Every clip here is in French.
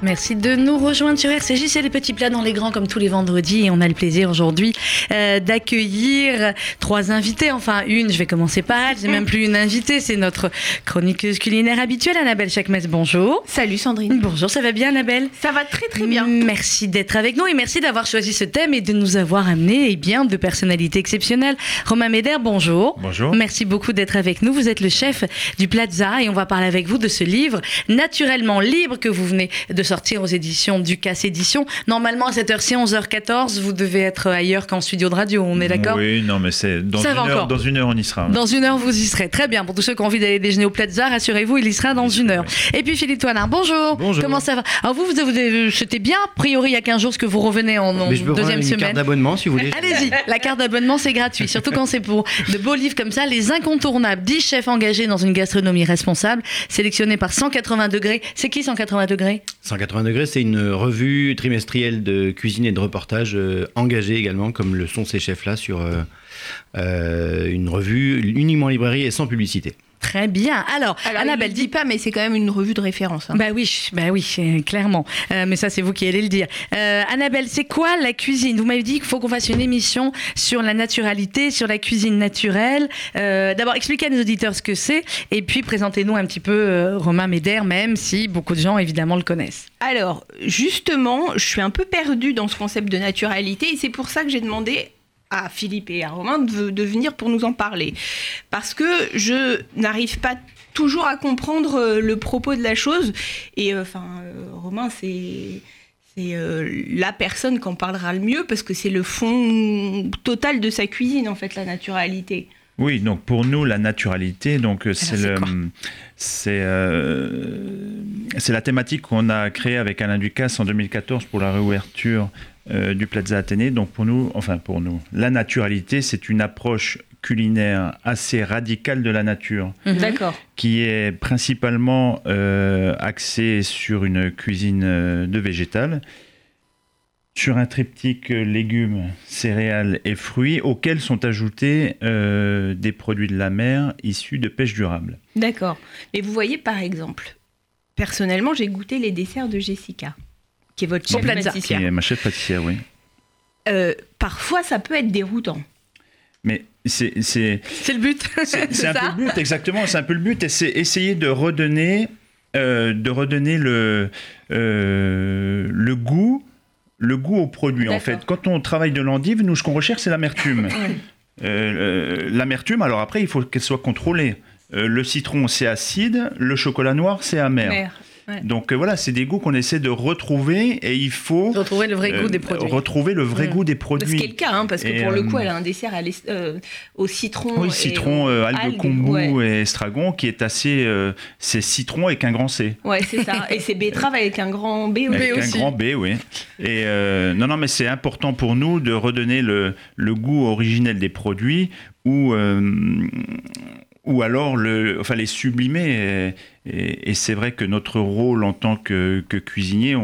Merci de nous rejoindre sur RCJ. C'est les petits plats dans les grands comme tous les vendredis. Et on a le plaisir aujourd'hui euh, d'accueillir trois invités. Enfin, une, je vais commencer par elle. C'est même plus une invitée, c'est notre chroniqueuse culinaire habituelle, Annabelle Chakmes. Bonjour. Salut Sandrine. Bonjour, ça va bien, Annabelle? Ça va très très bien. Merci d'être avec nous et merci d'avoir choisi ce thème et de nous avoir amené eh bien, de personnalités exceptionnelles. Romain Méder, bonjour. Bonjour. Merci beaucoup d'être avec nous. Vous êtes le chef du Plaza et on va parler avec vous de ce livre naturellement libre que vous venez de sortir aux éditions Ducasse Édition. Normalement, à cette heure-ci, 11h14, vous devez être ailleurs qu'en studio de radio, on est d'accord? Oui, non, mais c'est dans, Ça une va heure, encore. dans une heure, on y sera. Dans une heure, vous y serez. Très bien. Pour tous ceux qui ont envie d'aller déjeuner au Plaza, rassurez-vous, il y sera dans une heure. Et puis Philippe Toinard, bonjour. Bonjour. Comment ça va? Alors vous, vous, vous- c'était bien, a priori, il y a 15 jours, ce que vous revenez en, en Mais je peux deuxième une carte d'abonnement si vous voulez. Allez-y, la carte d'abonnement c'est gratuit, surtout quand c'est pour de beaux livres comme ça, les incontournables, 10 chefs engagés dans une gastronomie responsable, sélectionnés par 180 degrés. C'est qui 180 degrés? 180 degrés, c'est une revue trimestrielle de cuisine et de reportage euh, engagée également, comme le sont ces chefs-là, sur euh, euh, une revue uniquement en librairie et sans publicité. Très bien. Alors, Alors, Annabelle, dit pas, mais c'est quand même une revue de référence. hein. Bah oui, bah oui, euh, clairement. Euh, mais ça, c'est vous qui allez le dire. Euh, Annabelle, c'est quoi la cuisine? Vous m'avez dit qu'il faut qu'on fasse une émission sur la naturalité, sur la cuisine naturelle. Euh, D'abord, expliquez à nos auditeurs ce que c'est, et puis présentez-nous un petit peu euh, Romain Médère, même si beaucoup de gens évidemment le connaissent. Alors, justement, je suis un peu perdue dans ce concept de naturalité et c'est pour ça que j'ai demandé à Philippe et à Romain de, de venir pour nous en parler. Parce que je n'arrive pas toujours à comprendre euh, le propos de la chose. Et euh, enfin, euh, Romain, c'est. C'est euh, la personne qui en parlera le mieux parce que c'est le fond total de sa cuisine, en fait, la naturalité. Oui, donc pour nous, la naturalité, donc euh, c'est c'est le, quoi c'est euh, c'est la thématique qu'on a créée avec Alain Ducasse en 2014 pour la réouverture euh, du Plaza Athénée. Donc pour nous, enfin pour nous, la naturalité, c'est une approche culinaire assez radicale de la nature. D'accord. qui est principalement euh, axé sur une cuisine euh, de végétal, sur un triptyque légumes, céréales et fruits, auxquels sont ajoutés euh, des produits de la mer issus de pêche durable. D'accord. Mais vous voyez, par exemple, personnellement, j'ai goûté les desserts de Jessica, qui est votre chef. Qui pâtissière. est ma chef pâtissière, oui. Euh, parfois, ça peut être déroutant. Mais c'est c'est- C'est le but. c'est un peu le but, exactement, c'est un peu le but, et c'est essayer de redonner, euh, de redonner le, euh, le goût, le goût au produit. En fait, quand on travaille de l'endive, nous, ce qu'on recherche, c'est l'amertume. L'amertume, alors après, il faut qu'elle soit contrôlée. Euh, le citron, c'est acide, le chocolat noir, c'est amer. Mère. Donc euh, voilà, c'est des goûts qu'on essaie de retrouver, et il faut Retrouver le vrai goût euh, des produits. retrouver le vrai Mm. goût des Ce qui est produits. le cas, hein, parce que Et, pour le euh, coup, elle a un dessert à euh, au citron. Oui, et citron, euh, algues, kombu ouais. et estragon, qui est assez. euh, c'est citron avec un grand C. Ouais, c'est ça. Et c'est betterave avec un grand B. Avec aussi. un grand B, oui. Et euh, non, non, mais c'est important pour nous de redonner le, le goût originel des produits euh, ou alors le, enfin, les sublimer. Et, c'est vrai que notre rôle en tant que, que cuisinier,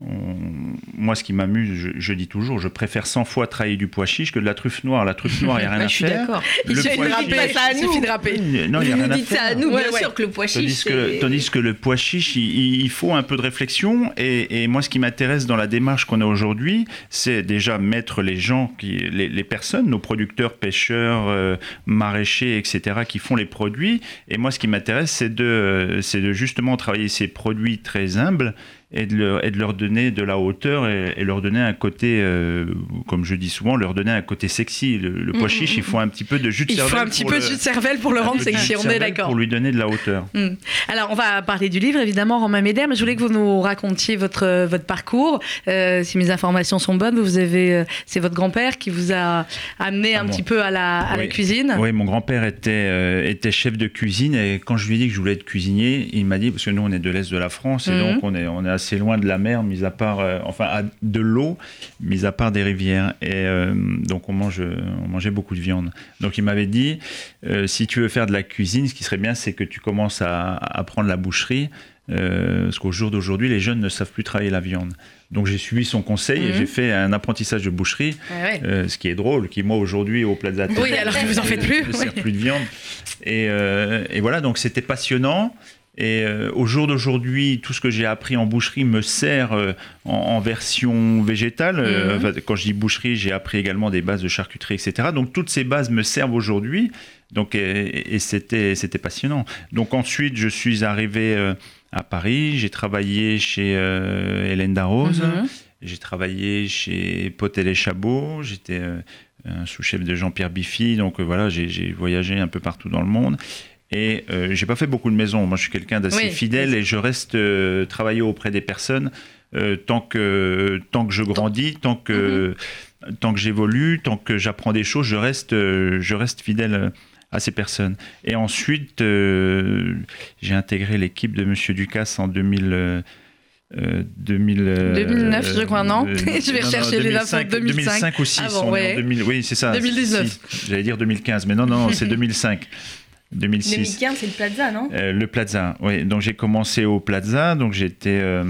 on- moi, ce qui m'amuse, je, je dis toujours, je préfère 100 fois travailler du pois chiche que de la truffe noire. La truffe noire, il n'y a rien Ouais, à je suis faire. d'accord. Il Le suffit pois de ça à nous. suffit de rappeler. Non, il n'y a rien à dites ça à faire. nous, bien ouais. sûr, que le pois Tandis chiche. que, tandis que le pois chiche, il, il faut un peu de réflexion. Et, et moi, ce qui m'intéresse dans la démarche qu'on a aujourd'hui, c'est déjà mettre les gens, qui, les, les personnes, nos producteurs, pêcheurs, euh, maraîchers, etc., qui font les produits. Et moi, ce qui m'intéresse, c'est de, justement travailler ces produits très humbles et de, leur, et de leur donner de la hauteur et, et leur donner un côté, euh, comme je dis souvent, leur donner un côté sexy. Le, le pois Mm, chiche, mm, il faut un petit peu de jus de Il faut cervelle un petit pour peu le- de jus de cervelle pour le rendre sexy, on est d'accord. Pour lui donner de la hauteur. Alors, on va parler du livre, évidemment, Romain Médère, mais je voulais que vous nous racontiez votre, euh, votre parcours. Euh, si mes informations sont bonnes, vous avez, c'est votre grand-père qui vous a amené Ah, un petit peu à la, à la Oui. cuisine. Oui, mon grand-père était, euh, était chef de cuisine et quand je lui ai dit que je voulais être cuisinier, il m'a dit, parce que nous on est de l'Est de la France et donc on est, on est assez loin de la mer, mis à part, euh, enfin à- de l'eau, mis à part des rivières. Et euh, donc on, mange, on mangeait beaucoup de viande. Donc il m'avait dit, euh, si tu veux faire de la cuisine, ce qui serait bien, c'est que tu commences à à apprendre la boucherie. parce qu'au jour d'aujourd'hui, les jeunes ne savent plus travailler la viande. Donc j'ai suivi son conseil et Mhm. j'ai fait un apprentissage de boucherie, Ouais, ouais. euh, ce qui est drôle, qui moi aujourd'hui au Plaza Oui, alors que vous en faites plus. je ne sers plus de viande. Et, euh, et voilà, donc c'était passionnant. Et euh, au jour d'aujourd'hui, tout ce que j'ai appris en boucherie me sert euh, en, en version végétale. Euh, Mhm. quand je dis boucherie, j'ai appris également des bases de charcuterie, etc. Donc toutes ces bases me servent aujourd'hui. Donc et, et c'était c'était passionnant. Donc ensuite, je suis arrivé à Paris. J'ai travaillé chez Hélène Darroze. Mhm. J'ai travaillé chez Potel et Chabot. J'étais sous-chef de Jean-Pierre Biffy. Donc voilà, j'ai voyagé un peu partout dans le monde. Et euh, j'ai pas fait beaucoup de maisons. Moi, je suis quelqu'un d'assez Oui. fidèle et je reste euh, travailler auprès des personnes euh, tant que tant que je grandis, tant que tant que j'évolue, tant que j'apprends des choses, je reste euh, je reste fidèle euh, à ces personnes. Et ensuite, euh, j'ai intégré l'équipe de Monsieur Ducasse en 2000. euh, euh, 2000, euh, 2009, je crois, non euh, Je vais non, rechercher les infos 2005, de 2005. 2005 aussi. Ah bon, on est en ouais. 2000, oui, c'est ça. 2019. Si, J'allais dire 2015, mais non, non, c'est 2005. 2006. 2015, c'est le Plaza, non? Euh, le Plaza, oui. Donc j'ai commencé au Plaza, donc j'étais euh,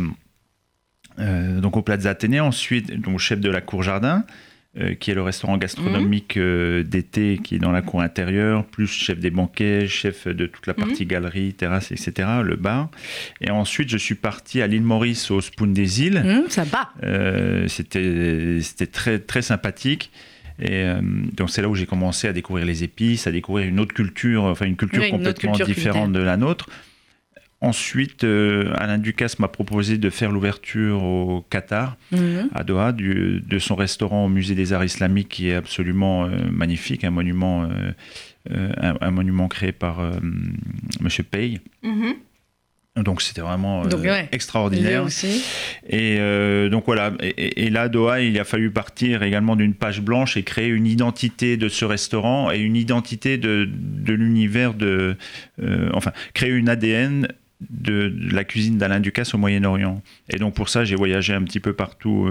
euh, donc au Plaza Athénée, ensuite donc chef de la cour jardin, euh, qui est le restaurant gastronomique euh, d'été qui est dans la cour intérieure, plus chef des banquets, chef de toute la partie galerie, terrasse, etc., le bar. Et ensuite je suis parti à l'île Maurice au Spoon des Îles. Hum, sympa. Euh, c'était c'était très très sympathique. Et euh, donc c'est là où j'ai commencé à découvrir les épices, à découvrir une autre culture, enfin une culture Oui, une autre complètement culture différente de la nôtre. Ensuite, euh, Alain Ducasse m'a proposé de faire l'ouverture au Qatar, Mhm. à Doha, du- de son restaurant au musée des arts islamiques, qui est absolument euh, magnifique, un monument, euh, euh, un, un monument créé par euh, Monsieur Pei. Mhm. Donc c'était vraiment euh, ouais. Extraordinaire. aussi. Et euh, donc voilà, et, là, Doha, il a fallu partir également d'une page blanche et créer une identité de ce restaurant et une identité de, de l'univers de. euh, enfin, créer une ADN de, de la cuisine d'Alain Ducasse au Moyen-Orient. Et donc pour ça, j'ai voyagé un petit peu partout.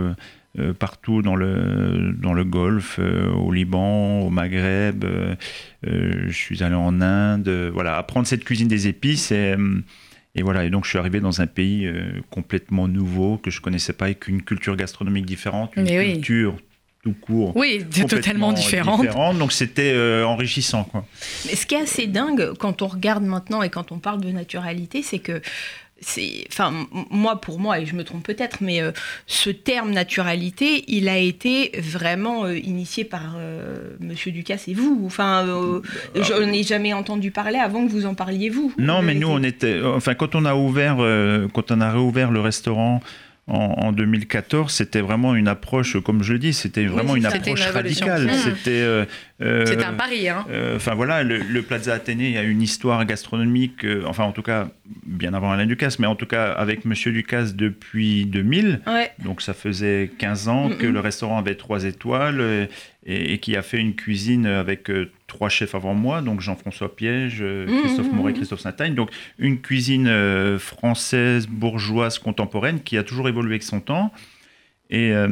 euh, partout dans le, dans le Golfe, euh, au Liban, au Maghreb, euh, je suis allé en Inde, voilà, apprendre cette cuisine des épices et, et voilà, et donc je suis arrivé dans un pays euh, complètement nouveau que je connaissais pas avec une culture gastronomique différente, une Mais oui. culture tout court. Oui, totalement différente. différente, donc c'était euh, enrichissant quoi. Mais ce qui est assez dingue quand on regarde maintenant et quand on parle de naturalité, c'est que c'est, enfin, moi pour moi, et je me trompe peut-être, mais euh, ce terme naturalité, il a été vraiment euh, initié par euh, Monsieur Ducasse et vous. Enfin, euh, je n'ai jamais entendu parler avant que vous en parliez vous. Non, mais nous, on était. Enfin, quand on a ouvert, euh, quand on a réouvert le restaurant en, en 2014, c'était vraiment une approche, comme je le dis, c'était vraiment une approche une radicale. Mmh. C'était. Euh, C'est un pari, hein. euh, Enfin voilà, le, le Plaza Athénée a une histoire gastronomique, euh, enfin en tout cas bien avant Alain Ducasse, mais en tout cas avec Monsieur Ducasse depuis 2000. Ouais. Donc ça faisait 15 ans que le restaurant avait trois étoiles et, et qui a fait une cuisine avec trois chefs avant moi, donc Jean-François Piège, Christophe Moret. Christophe Saint-Agne. Donc une cuisine française, bourgeoise, contemporaine qui a toujours évolué avec son temps. Et, euh,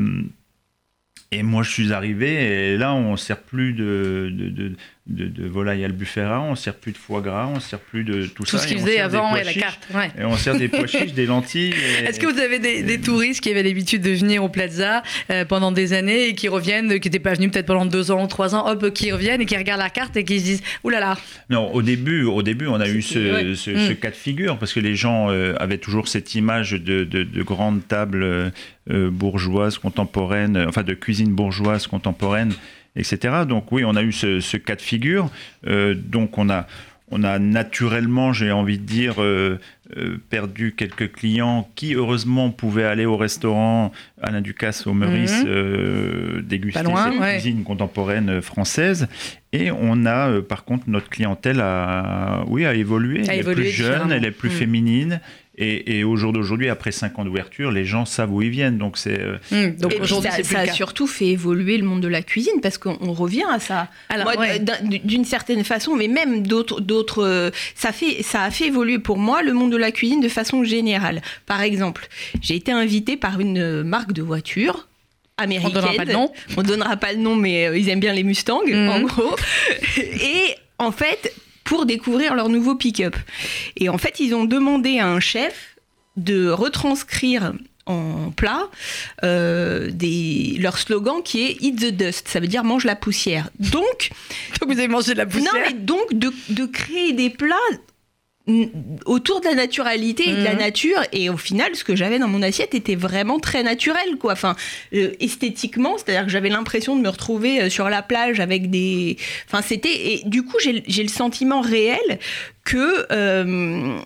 et moi je suis arrivé et là on ne sert plus de, de, de, de- de volaille albufera, on ne sert plus de foie gras, on ne sert plus de tout, Tout ça. ce et qu'ils on faisaient avant et la carte. ouais. Et on sert des pois chiches, des lentilles. Est-ce que vous avez des, des touristes qui avaient l'habitude de venir au Plaza euh, pendant des années et qui reviennent, qui n'étaient pas venus peut-être pendant deux ans ou trois ans, hop, qui reviennent et qui regardent la carte et qui se disent là là, Non, au début, au début, on a eu ce, ouais. ce, ce cas de figure parce que les gens euh, avaient toujours cette image de, de, de grandes tables euh, bourgeoises contemporaines, enfin de cuisine bourgeoise contemporaine, etc. Donc oui, on a eu ce, ce cas de figure. Euh, donc on a, on a naturellement, j'ai envie de dire, euh, euh, perdu quelques clients qui heureusement pouvaient aller au restaurant Alain Ducasse au Meurice euh, déguster Pas loin, cette ouais. cuisine contemporaine française. Et on a, par contre, notre clientèle a, oui, a évolué. A elle évolué est plus jeune, elle est plus féminine. Et, et au jour d'aujourd'hui, après 5 ans d'ouverture, les gens savent où ils viennent. Donc c'est euh, Hum, donc aujourd'hui ça, le a surtout fait évoluer le monde de la cuisine parce qu'on on revient à ça. Alors, Moi, ouais. d'un- d'une certaine façon, mais même d'autres, d'autres, euh, ça fait, ça a fait évoluer pour moi le monde de la cuisine de façon générale. Par exemple, j'ai été invitée par une euh, marque de voiture on américaine. ne donnera pas de nom. On donnera pas le nom, mais ils aiment bien les Mustangs, Mhm. en gros. Et en fait, pour découvrir leur nouveau pick-up. Et en fait, ils ont demandé à un chef de retranscrire en plat euh, des, leur slogan qui est Eat the dust, ça veut dire mange la poussière. Donc, Donc vous avez mangé de la poussière. non, mais donc de, de créer des plats autour de la naturalité et de la Mhm. nature et au final ce que j'avais dans mon assiette était vraiment très naturel quoi enfin euh, esthétiquement c'est-à-dire que j'avais l'impression de me retrouver euh, sur la plage avec des enfin c'était et du coup j'ai j'ai le sentiment réel que euh,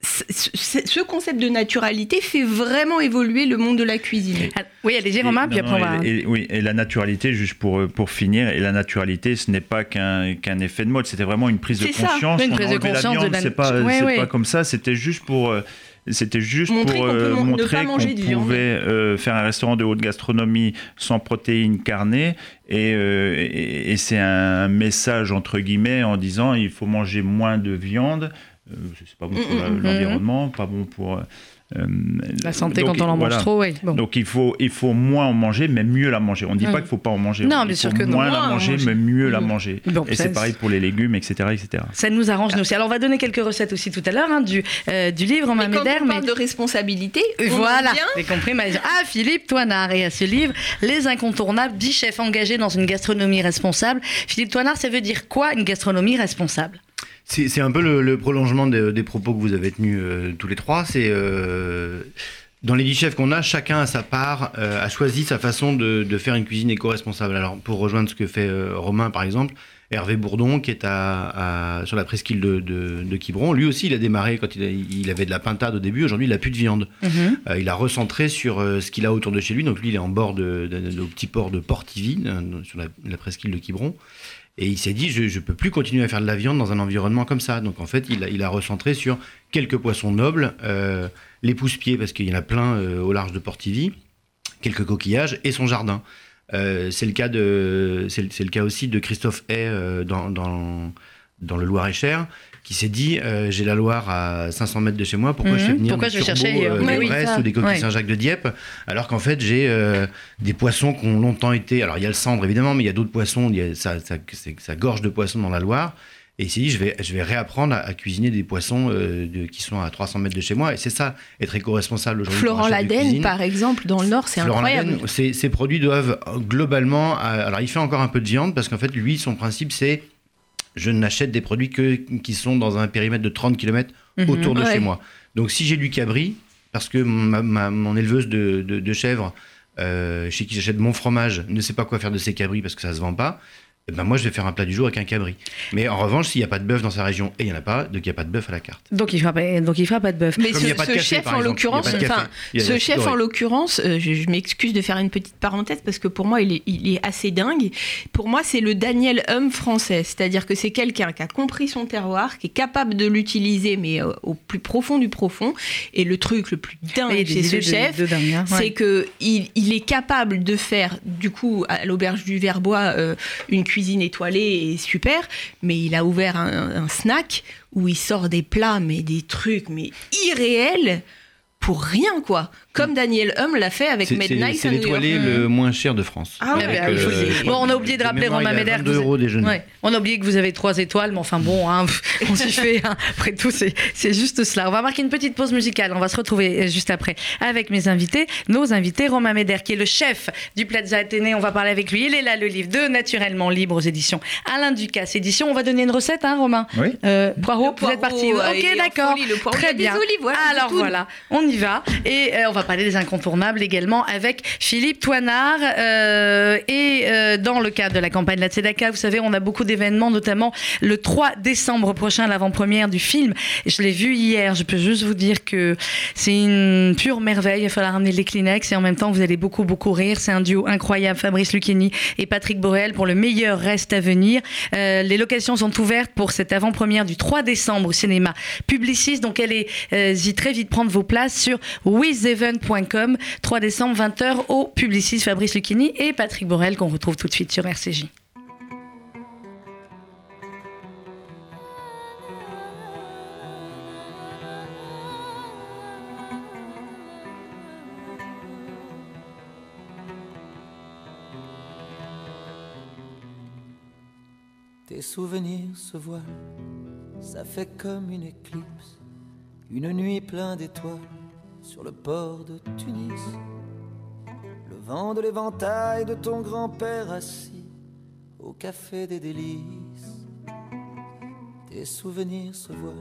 ce- ce ce concept de naturalité fait vraiment évoluer le monde de la cuisine. Oui, allez-y Romain, non, puis après on non, va... et- et- oui, et la naturalité, juste pour, euh, pour finir, et la naturalité, ce n'est pas qu'un qu'un effet de mode, c'était vraiment une prise de C'est ça, conscience. une On prise de la conscience de viande, la- C'est pas, Ouais, pas comme ça, c'était juste pour. euh, C'était juste Montrer pour qu'on peut euh, montrer pas qu'on manger de viande. pouvait euh, faire un restaurant de haute gastronomie sans protéines carnées et, euh, et, et c'est un message entre guillemets en disant il faut manger moins de viande. Euh, c'est pas bon pour Mm, la- mm, mm. l'environnement, pas bon pour euh, La santé donc, quand on en mange voilà. trop, oui. Bon. Donc il faut, il faut moins en manger, mais mieux la manger. On ne dit pas qu'il ne faut pas en manger. Non, bien sûr faut que non. Moins Moins la en manger, mais mieux la manger. Bon, Et c'est pareil pour les légumes, etc. etc. Ça nous arrange nous aussi. Alors on va donner quelques recettes aussi tout à l'heure hein, du, euh, du livre Romain Et quand on mais parle de responsabilité, on Voilà, en j'ai compris. mais- Ah, Philippe Toinard, et à ce livre, Les incontournables, 10 chefs engagés dans une gastronomie responsable. Philippe Toinard, ça veut dire quoi une gastronomie responsable? C'est un peu le, le prolongement de- des propos que vous avez tenus euh, tous les trois. C'est euh, dans les dix chefs qu'on a, chacun a sa part, euh, a choisi sa façon de, de faire une cuisine éco-responsable. Alors pour rejoindre ce que fait Romain par exemple, Hervé Bourdon qui est à, à- sur la presqu'île de, Quiberon, lui aussi il a démarré quand il, a- il avait de la pintade au début. Aujourd'hui il a plus de viande. Euh, il a recentré sur ce qu'il a autour de chez lui. Donc lui, il est en bord de, au petit port de Portivy, euh, sur la, la presqu'île de Quiberon. Et il s'est dit, je ne peux plus continuer à faire de la viande dans un environnement comme ça. Donc en fait, il a, recentré sur quelques poissons nobles, euh, les pousse-pieds, parce qu'il y en a plein euh, au large de Portivy, quelques coquillages et son jardin. Euh, c'est le cas de, c'est le- cas aussi de Christophe Hay dans le Loir-et-Cher, qui s'est dit, euh, j'ai la Loire à 500 mètres de chez moi, pourquoi Mhm. je fais venir Pourquoi des je chercher euh, Mais de oui, Brest ça. ou des coquilles Ouais. Saint-Jacques de Dieppe, alors qu'en fait j'ai euh, des poissons qui ont longtemps été. Alors il y a le cendre évidemment, mais il y a d'autres poissons. Il y a ça, ça, gorge de poissons dans la Loire. Et il s'est dit, je vais, je vais réapprendre à, à cuisiner des poissons euh, de- qui sont à 300 mètres de chez moi. Et c'est ça, être éco-responsable aujourd'hui. Florent Laden, par exemple, dans le Nord, c'est Florent incroyable. Laden, ces, ces produits doivent globalement. Alors, il fait encore un peu de viande parce qu'en fait, lui, son principe, c'est je n'achète des produits que, qui sont dans un périmètre de 30 km Mhm. autour de Ouais. chez moi. Donc, si j'ai du cabri, parce que ma- ma- mon éleveuse de, de- de chèvres, euh, chez qui j'achète mon fromage, ne sait pas quoi faire de ses cabris parce que ça se vend pas. Eh ben moi, je vais faire un plat du jour avec un cabri. Mais en revanche, s'il n'y a pas de bœuf dans sa région, et il n'y en a pas, donc il n'y a pas de bœuf à la carte. Donc il fera pas, donc il fera pas de bœuf. Mais Comme ce, il n'y a pas de ce café, chef, par en l'occurrence, enfin, ce chef, en l'occurrence, euh, je, je m'excuse de faire une petite parenthèse parce que pour moi, il est, il est assez dingue. Pour moi, c'est le Daniel Hum français. C'est-à-dire que c'est quelqu'un qui a compris son terroir, qui est capable de l'utiliser, mais euh, au plus profond du profond. Et le truc le plus dingue chez ce de- chef, de hein, ouais. c'est que il, il est capable de faire, du coup, à l'auberge du Verbois, euh, une cuisine étoilée et super, mais il a ouvert un, un snack où il sort des plats, mais des trucs, mais irréels pour rien, quoi. Comme Daniel Hum l'a fait avec Mad c'est- Night c'est à New York. l'étoilé le moins cher de France. Ah ouais, Avec, bah, euh, Bon, on a oublié de rappeler Romain Médère. 22 vous- euros déjeuner. Ouais. On a oublié que vous avez trois étoiles, mais enfin bon, hein, on s'y fait. hein. Après tout, c'est juste cela. On va marquer une petite pause musicale. On va se retrouver euh, juste après avec mes invités. Nos invités, Romain Médère, qui est le chef du Plaza Athénée. On va parler avec lui. Il est là, le livre de Naturellement Libre aux éditions Alain Ducasse Édition. On va donner une recette, hein, Romain Oui. euh, Poireau, Le vous êtes parti. euh, Ok, d'accord. Très bien. olives, voilà, du Alors tout. voilà, on y va. Et euh, on va parler des incontournables également avec Philippe Toinard. euh, et euh, dans le cadre de la campagne de la Tzedaka, vous savez, on a beaucoup d'événements, notamment le 3 décembre prochain, l'avant-première du film. Je l'ai vu hier, je peux juste vous dire que c'est une pure merveille. Il va falloir ramener les Kleenex et en même temps, vous allez beaucoup, beaucoup rire. C'est un duo incroyable, Fabrice Lucchini et Patrick Borel pour le meilleur reste à venir. Euh, les locations sont ouvertes pour cette avant-première du 3 décembre au cinéma Publicis. Donc, allez-y très vite prendre vos places sur withevent.com. 3 décembre, 20h au Publicis. Fabrice Lucchini et Patrick Borel qu'on retrouve tout de suite sur RCJ. Tes souvenirs se voilent, ça fait comme une éclipse, une nuit pleine d'étoiles sur le port de Tunis. Le vent de l'éventail de ton grand-père assis au café des délices. Tes souvenirs se voilent,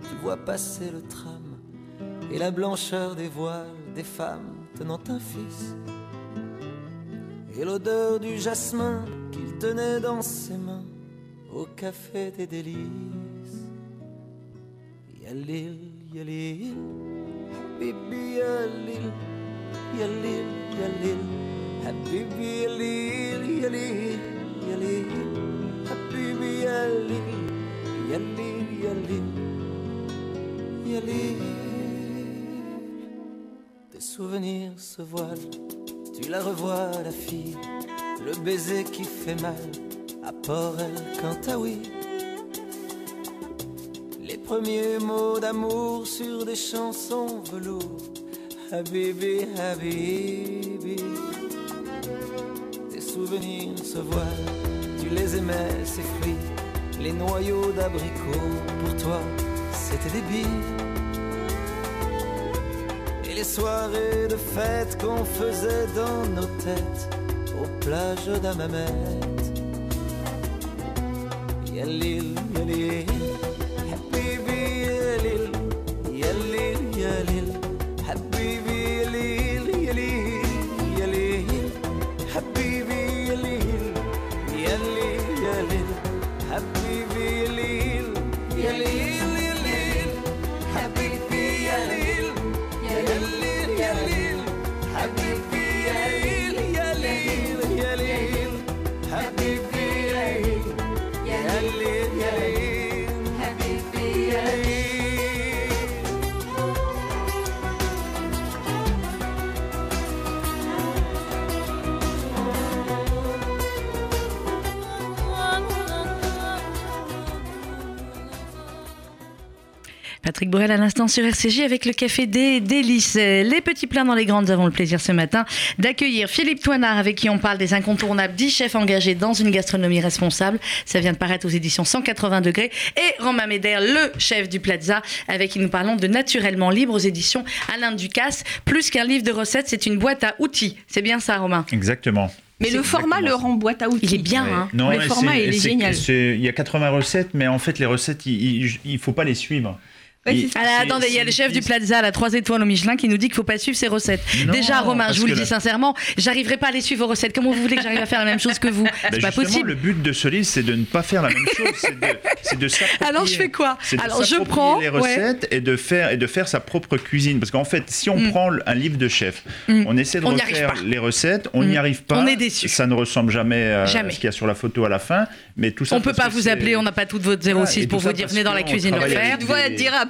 tu vois passer le tram et la blancheur des voiles des femmes tenant un fils et l'odeur du jasmin qu'il tenait dans ses mains au café des délices. Yalil, yalil, habibi yalil, yalil, yalil, habibi yalil, yalil, yalil, habibi yalil, yalil, yalil, yalil. Tes souvenirs se voilent, tu la revois la fille, le baiser qui fait mal à Port El Cantaoui. Les premiers mots d'amour sur des chansons velours. Habibi, Habibi. Tes souvenirs se voilent, tu les aimais, ces fruits. Les noyaux d'abricots, pour toi, c'était des billes. Et les soirées de fête qu'on faisait dans nos têtes, aux plages d'Amamet. Yalil, Patrick Borel à l'instant sur RCJ avec le café des délices. Les petits plats dans les grandes, nous avons le plaisir ce matin d'accueillir Philippe Toinard avec qui on parle des incontournables 10 chefs engagés dans une gastronomie responsable. Ça vient de paraître aux éditions 180 degrés. Et Romain Médère, le chef du Plaza, avec qui nous parlons de Naturellement Libre aux éditions Alain Ducasse. Plus qu'un livre de recettes, c'est une boîte à outils. C'est bien ça, Romain? Exactement. Mais le format le rend boîte à outils. Il est bien, hein Non, le format, c'est- il est génial. Il y a 80 recettes, mais en fait, les recettes, il ne faut pas les suivre. Ouais. Alors, c'est- attendez, il y a le chef du Plaza, la 3 étoiles au Michelin, qui nous dit qu'il ne faut pas suivre ses recettes. Non, Déjà, Romain, je vous le dis le- sincèrement, j'arriverai pas à les suivre vos recettes. Comment vous voulez que j'arrive à faire la même chose que vous? Ben C'est pas justement, possible. le but de ce livre, c'est de ne pas faire la même chose. C'est de, de s'approprier- Alors, je fais quoi? c'est de Alors, je prends, les ouais. recettes et, de faire, et de faire sa propre cuisine. Parce qu'en fait, si on Mm. prend un livre de chef, Mm. on essaie de On refaire les recettes, on Mm. n'y arrive pas. On est déçu. Ça ne ressemble jamais à Jamais. ce qu'il y a sur la photo à la fin. Mais tout ça On peut pas vous appeler, on n'a pas toute votre 06 et pour vous dire venez dans la cuisine le faire.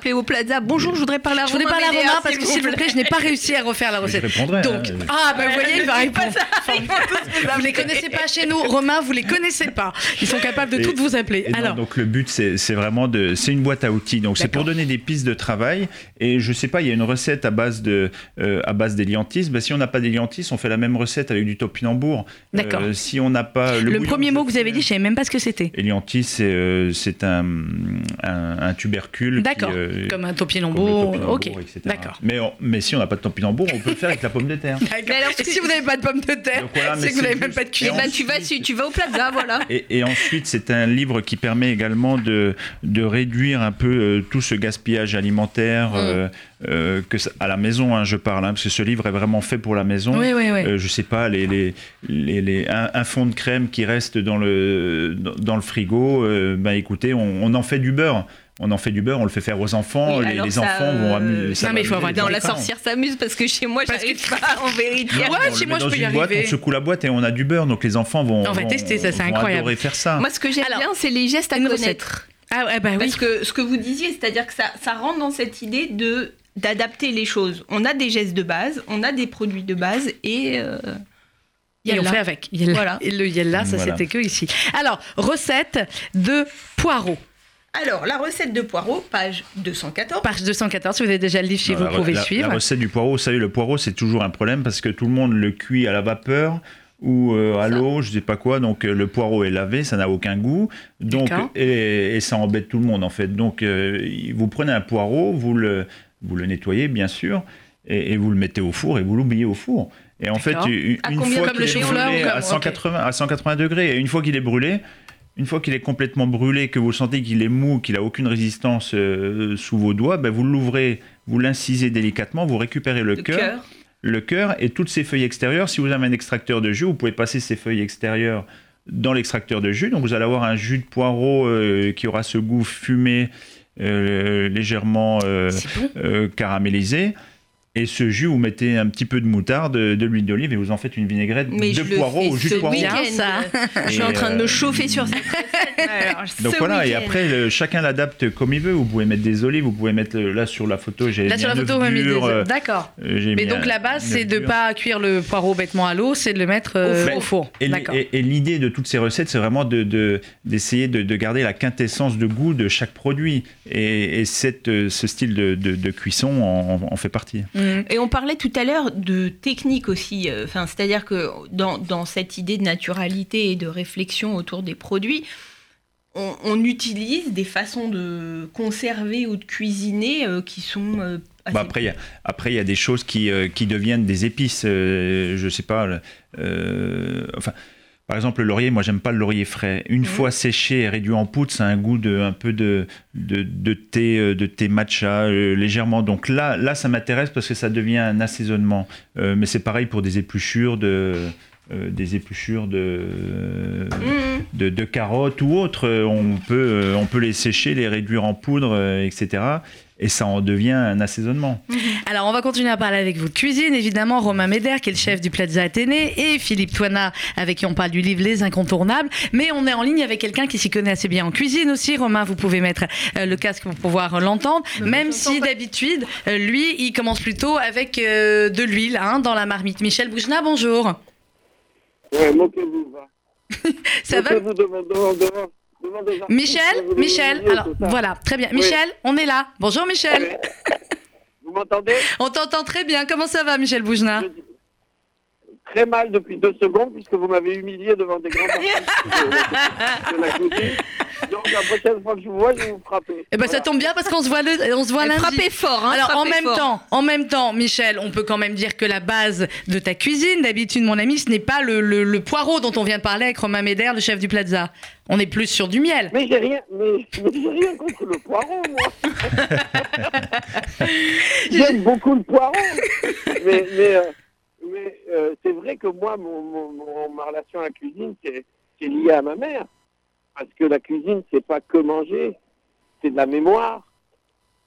Appeler au Plaza. Bonjour, je voudrais parler à Je voudrais Romain parler à Romain parce que s'il vous plaît, je n'ai pas réussi à refaire la je recette. répondrai, Donc, hein. ah ben vous voyez, il va Ne répondre. vous les connaissez pas chez nous, Romain, vous les connaissez pas. Ils sont capables de Et- toutes vous appeler. Non, Alors, donc le but, c'est vraiment de, c'est une boîte à outils. Donc c'est pour D'accord. donner des pistes de travail. Et je sais pas, il y a une recette à base de, euh, à base d'éliantis. Ben, si on n'a pas d'éliantis, on fait la même recette avec du topinambour. D'accord. Euh, si on n'a pas le, premier je mot que vous avez dit, je savais même pas ce que c'était. Éliantis, c'est euh, un, un, un tubercule. qui, D'accord. euh, Comme un topinambour. Ok. D'accord. Mais, on- mais si on n'a pas de topinambour, on peut le faire avec la pomme de terre. D'accord. Et si vous n'avez pas de pommes de terre, voilà, mais c'est que vous n'avez même pas de. Eh ben, tu vas, tu vas au Plaza, voilà. Et, et ensuite, c'est un livre qui permet également de, de réduire un peu euh, tout ce gaspillage alimentaire Mm. euh, euh, que ça- à la maison, hein, je parle, hein, parce que ce livre est vraiment fait pour la maison. Oui, oui, oui. Euh, je sais pas, les, les, les, les- un, un fond de crème qui reste dans le, dans, dans le frigo, euh, ben écoutez, on, on en fait du beurre. On en fait du beurre, on le fait faire aux enfants. Oui, les alors les ça, enfants vont euh, amuser. ça non, mais il faut avoir Non, la sorcière s'amuse parce que chez moi, j'arrive que- pas en vérité. Ouais, on chez le moi, met je dans peux y boîte, arriver. on secoue la boîte et on a du beurre, donc les enfants vont, On va vont- tester, ça, c'est incroyable. adorer faire ça. Moi, ce que j'aime Alors, bien, c'est les gestes à connaître. Ah ouais, bah oui. Parce que ce que vous disiez, c'est-à-dire que ça, ça rentre dans cette idée de d'adapter les choses. On a des gestes de base, on a des produits de base et euh, Et on fait avec. Yella. Voilà. Et le yella, ça Voilà. c'était que ici. Alors, recette de poireaux. Alors, la recette de poireaux, page 214. Page 214, si vous avez déjà le livre chez vous, pouvez la, suivre. La recette du poireau, vous savez, le poireau, c'est toujours un problème parce que tout le monde le cuit à la vapeur ou euh, à l'eau, je sais pas quoi. Donc euh, le poireau est lavé, ça n'a aucun goût. Donc et, et ça embête tout le monde en fait. Donc euh, vous prenez un poireau, vous le vous le nettoyez bien sûr et, et vous le mettez au four et vous l'oubliez au four. Et en fait, une, À une combien fois qu'il est brûlé à 180 à 180 degrés, et une fois qu'il est brûlé, Une fois qu'il est complètement brûlé, que vous sentez qu'il est mou, qu'il a aucune résistance euh, sous vos doigts, ben vous l'ouvrez, vous l'incisez délicatement, vous récupérez le, Le cœur, cœur. le cœur et toutes ces feuilles extérieures. Si vous avez un extracteur de jus, vous pouvez passer ces feuilles extérieures dans l'extracteur de jus. Donc vous allez avoir un jus de poireau euh, qui aura ce goût fumé, euh, légèrement bon. caramélisé. Et ce jus, vous mettez un petit peu de moutarde, de l'huile d'olive et vous en faites une vinaigrette Mais de je poireau le fais au jus de poireau. week-end. Bien, ça. Je suis en train de euh, me chauffer sur cette recette. Donc voilà, et après, le- chacun l'adapte comme il veut. Vous pouvez mettre des olives, vous pouvez mettre, euh, là sur la photo, j'ai Là mis sur la photo, on m'a mis des dur, euh. D'accord. euh, Mais donc la base, c'est de dur. pas cuire le poireau bêtement à l'eau, c'est de le mettre euh, four. au four. Et, l'idée de toutes ces recettes, c'est vraiment de, de- d'essayer de, de garder la quintessence de goût de chaque produit. Et, et cette, euh, ce style de, de- de cuisson en, fait partie. Mhm. Et on parlait tout à l'heure de technique aussi. euh, Enfin, c'est-à-dire que dans, dans cette idée de naturalité et de réflexion autour des produits, on, on utilise des façons de conserver ou de cuisiner euh, qui sont euh, Bah, après, il y a- après, il y a des choses qui, euh, qui deviennent des épices. euh, je sais pas. euh, enfin. Par exemple, le laurier, moi j'aime pas le laurier frais. Une fois séché et réduit en poudre, ça a un goût de un peu de, de, de thé, euh, de thé matcha euh, légèrement. Donc là, là, ça m'intéresse parce que ça devient un assaisonnement. Euh, mais c'est pareil pour des épluchures de euh, des épluchures de, Mhm. de, de carottes ou autres. On peut on peut les sécher, les réduire en poudre, etc. Et ça en devient un assaisonnement. Alors, on va continuer à parler avec vous de cuisine, évidemment. Romain Médère, qui est le chef du Plaza Athénée, et Philippe Toina, avec qui on parle du livre Les Incontournables. Mais on est en ligne avec quelqu'un qui s'y connaît assez bien en cuisine aussi. Romain, vous pouvez mettre euh, le casque pour pouvoir l'entendre. Même si d'habitude, euh, lui, il commence plutôt avec euh, de l'huile hein, dans la marmite. Michel Boujna, bonjour. Ouais, moquez-vous. Ça va devant des artistes, Michel Michel Alors, voilà, très bien. Oui. Michel, on est là. Bonjour Michel. Vous m'entendez? On t'entend très bien. Comment ça va, Michel Boujna? Très mal depuis deux secondes, puisque vous m'avez humilié devant des grands artistes de, de la cuisine. Donc la prochaine fois que je vous vois, je vais vous frapper. Eh ben, ça tombe bien parce qu'on se voit, le, on se voit lundi. frappait fort. Hein, Alors en même fort. temps, en même temps, Michel, on peut quand même dire que la base de ta cuisine, d'habitude, mon ami, ce n'est pas le, le- le poireau dont on vient de parler avec Romain Médère, le chef du Plaza. On est plus sur du miel. Mais j'ai rien, mais, mais rien contre le poireau, moi. J'aime beaucoup le poireau. Mais, mais, euh, mais euh, c'est vrai que moi, mon, mon- mon- ma relation à la cuisine, c'est c'est lié à ma mère. Parce que la cuisine, c'est pas que manger, c'est de la mémoire.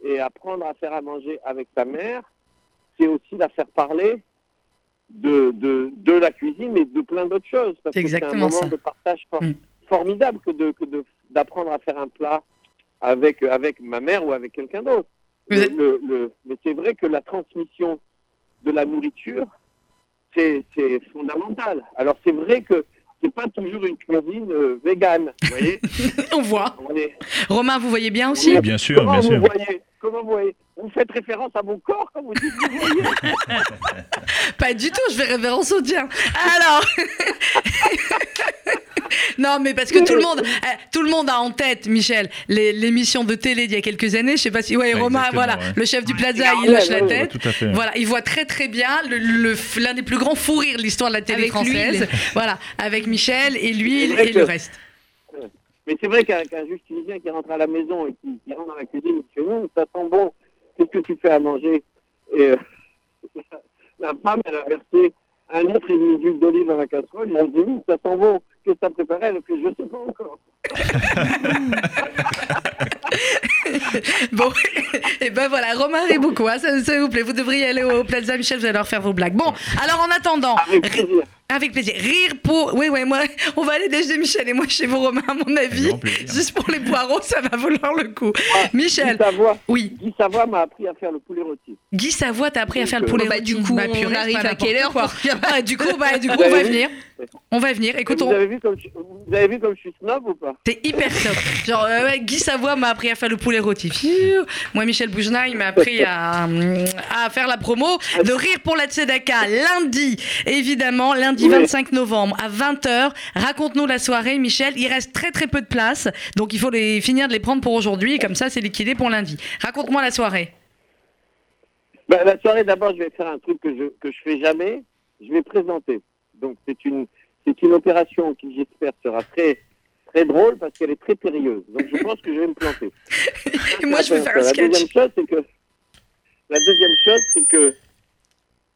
Et apprendre à faire à manger avec sa mère, c'est aussi la faire parler de, de, de la cuisine, mais de plein d'autres choses. Parce C'est que c'est un moment ça. de partage for- Mm. formidable que de que de- d'apprendre à faire un plat avec avec ma mère ou avec quelqu'un d'autre. Êtes- mais c'est vrai que la transmission de la nourriture, c'est fondamental. Alors c'est vrai que c'est pas toujours une cuisine euh, végane, vous voyez. On voit. On est- Romain, vous voyez bien aussi Oui. Bien sûr, comment bien vous sûr. voyez Comment vous voyez Vous faites référence à mon corps quand vous dites que vous voyez Pas du tout, je fais référence au tien. Alors. non, mais parce que tout le monde, eh, tout le monde a en tête, Michel, l'émission de télé d'il y a quelques années. Je sais pas si, ouais, Romain, voilà, ouais. le chef du Plaza, il lâche la tête. Fait. Voilà, il voit très très bien l'un des plus grands fous rires de l'histoire de la télé Avec française. Voilà, avec Michel et l'huile et le reste. Mais c'est vrai qu'un qu'un juge tunisien qui rentre à la maison et qui, qui rentre dans la cuisine, il dit Hum, ça sent bon, qu'est-ce que tu fais à manger? Et euh, la femme, elle a versé un litre et demi d'huile d'olive dans la casserole, il a dit ça sent bon, que tu as préparé fait Je sais pas encore. Bon, et ben voilà, Romain Ribouco, hein, ça, ça vous plaît, vous devriez aller au Plaza Michel, vous allez leur faire vos blagues. Bon, alors en attendant, Avec plaisir. avec plaisir, rire pour. Oui, oui, moi, on va aller déjeuner Michel et moi chez vous, Romain, à mon avis. Juste pour les poireaux, ça va valoir le coup. Ah, Michel, Guy Savoie, oui, Guy Savoie m'a appris à faire le poulet rôti. Guy Savoie, t'as appris à faire le Bah, poulet bah, rôti. du coup, on purée, arrive à quelle heure quoi. Du coup, bah, du coup, Vous on va venir. On va venir. Écoute, Vous on- avez, vu comme je, vous avez vu comme je suis snob ou pas? T'es hyper top. Genre, euh, ouais, Guy Savoie m'a appris à faire le poulet rôti. Moi, Michel Boujna, il m'a appris à, à faire la promo de Rire pour la Tzedaka lundi, évidemment, lundi Oui. 25 novembre à 20h. Raconte-nous la soirée, Michel. Il reste très très peu de place, donc il faut les finir de les prendre pour aujourd'hui, comme ça, c'est liquidé pour lundi. Raconte-moi la soirée. Ben, La soirée, d'abord, je vais faire un truc que je que je fais jamais. Je vais présenter. Donc, c'est une, c'est une opération qui, j'espère, sera très, très drôle parce qu'elle est très périlleuse. Donc je pense que je vais me planter. Et moi, je vais faire un la sketch. Deuxième chose, c'est que la deuxième chose, c'est que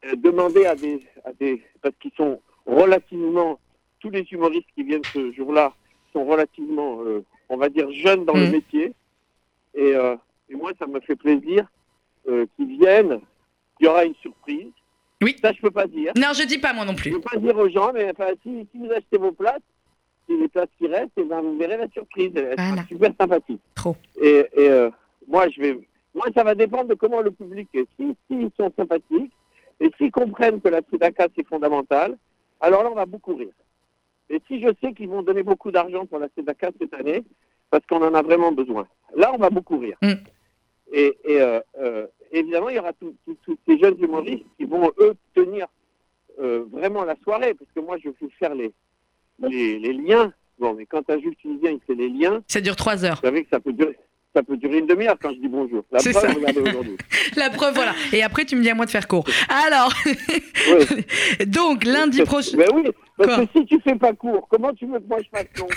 euh, demander à des, à des parce qu'ils sont relativement tous les humoristes qui viennent ce jour-là sont relativement, euh, on va dire, jeunes dans le Mhm. métier. Et, euh, et moi, ça me fait plaisir qu'ils viennent. Il y aura une surprise. Oui. Ça, je peux pas dire. Non, je dis pas moi non Je plus. peux pas dire aux gens, mais enfin, si, si vous achetez vos places, les places qui restent, eh ben, vous verrez la surprise. Elle sera Voilà. super sympathique. Trop. Et, et, euh, moi, je vais, moi, ça va dépendre de comment le public est. Si, s'ils sont sympathiques et s'ils comprennent que la Tzedaka, c'est fondamental, alors là, on va beaucoup rire. Et si je sais qu'ils vont donner beaucoup d'argent pour la Tzedaka cette année, parce qu'on en a vraiment besoin, là, on va beaucoup rire. Mm. Et, et, euh, euh, évidemment, il y aura tous ces jeunes humoristes qui vont, eux, tenir euh, vraiment la soirée, parce que moi, je vais faire les, les, les liens. Bon, mais quand un juge tunisien, il fait les liens, Ça dure trois heures. vous savez que ça peut durer, ça peut durer une demi-heure quand je dis bonjour. La preuve, ça. regardez aujourd'hui. La preuve, voilà. Et après, tu me dis à moi de faire court. Alors, Oui. donc, lundi prochain. Ben oui, parce Quoi que si tu fais pas court, comment tu veux que moi je fasse long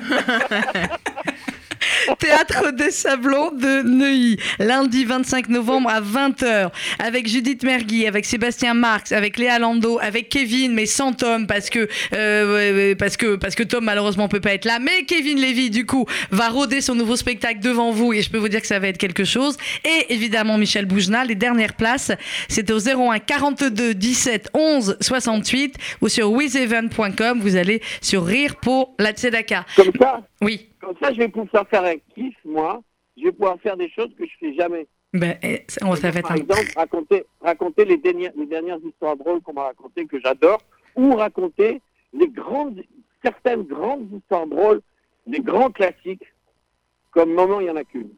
Théâtre des Sablons de Neuilly, lundi 25 novembre à 20h, avec Judith Mergui, avec Sébastien Marx, avec Léa Lando, avec Kevin, mais sans Tom, parce que, euh, parce que, parce que Tom malheureusement peut pas être là. Mais Kevin Lévy, du coup, va rôder son nouveau spectacle devant vous, et je peux vous dire que ça va être quelque chose. Et évidemment, Michel Boujna, les dernières places, c'est au 01 42 17 11 68 ou sur wizeven.com. Vous allez sur Rire pour la Tzedaka. Comme ça, Oui. comme ça, je vais pouvoir faire un kiff, moi. Je vais pouvoir faire des choses que je fais jamais. Ben, eh, ça ça va être Par un exemple, raconter, raconter les, dernières, les dernières histoires drôles qu'on m'a racontées, que j'adore, ou raconter les grandes, certaines grandes histoires drôles, des grands classiques, comme Moment, il y en a qu'une.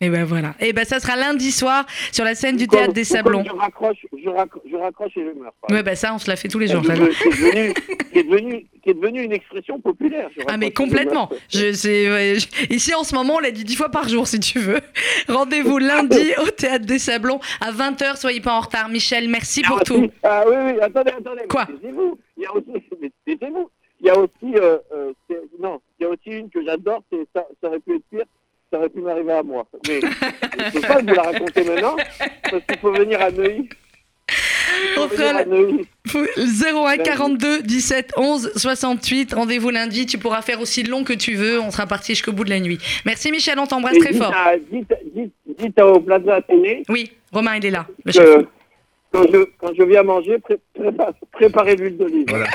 Et ben voilà. Et ben ça sera lundi soir sur la scène du théâtre des Sablons. Je raccroche, je, raccroche, je raccroche et je meurs. Ouais, ben ça, on se la fait tous les jours. qui, est devenu, est devenu, une expression populaire. Ah mais complètement. Je, ici en ce moment, on l'a dit dix fois par jour si tu veux. Rendez-vous lundi au théâtre des Sablons à 20h. Soyez pas en retard. Michel, merci pour Ah, tout. Ah oui, oui, attendez, attendez. Quoi. Il y a aussi, mais taisez-vous. Il y a aussi, euh, euh, non, il y a aussi une que j'adore, c'est ça, ça aurait pu être pire, ça aurait pu m'arriver à moi. Mais je sais pas de vous la raconter maintenant, parce qu'il faut venir à Neuilly. Il On Neuilly. 01 42 17 11 68. Rendez-vous lundi. Tu pourras faire aussi long que tu veux. On sera parti jusqu'au bout de la nuit. Merci Michel, on t'embrasse très dites fort. à- Dites, dites, dites au Plaza Athénée Oui, Romain, il est là. que quand je, quand je viens manger, pré- prépa- préparez l'huile d'olive. Voilà.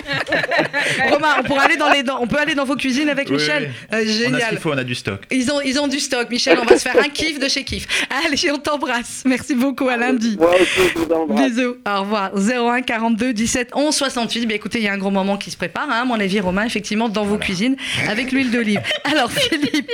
Romain, on pourra aller dans les, dans- on peut aller dans vos cuisines avec Oui, Michel. oui. Euh, On a ce génial. qu'il faut, on a du stock. Ils ont, ils ont du stock, Michel. On va se faire un kiff de chez Kiff. Allez, on t'embrasse. Merci beaucoup. À lundi. Moi aussi, je vous embrasse. Bisous. Au revoir. 01 42 17 11 68. Bien, écoutez, il y a un gros moment qui se prépare, hein, à mon avis, Romain, effectivement, dans vos cuisines avec l'huile d'olive. Alors, Philippe,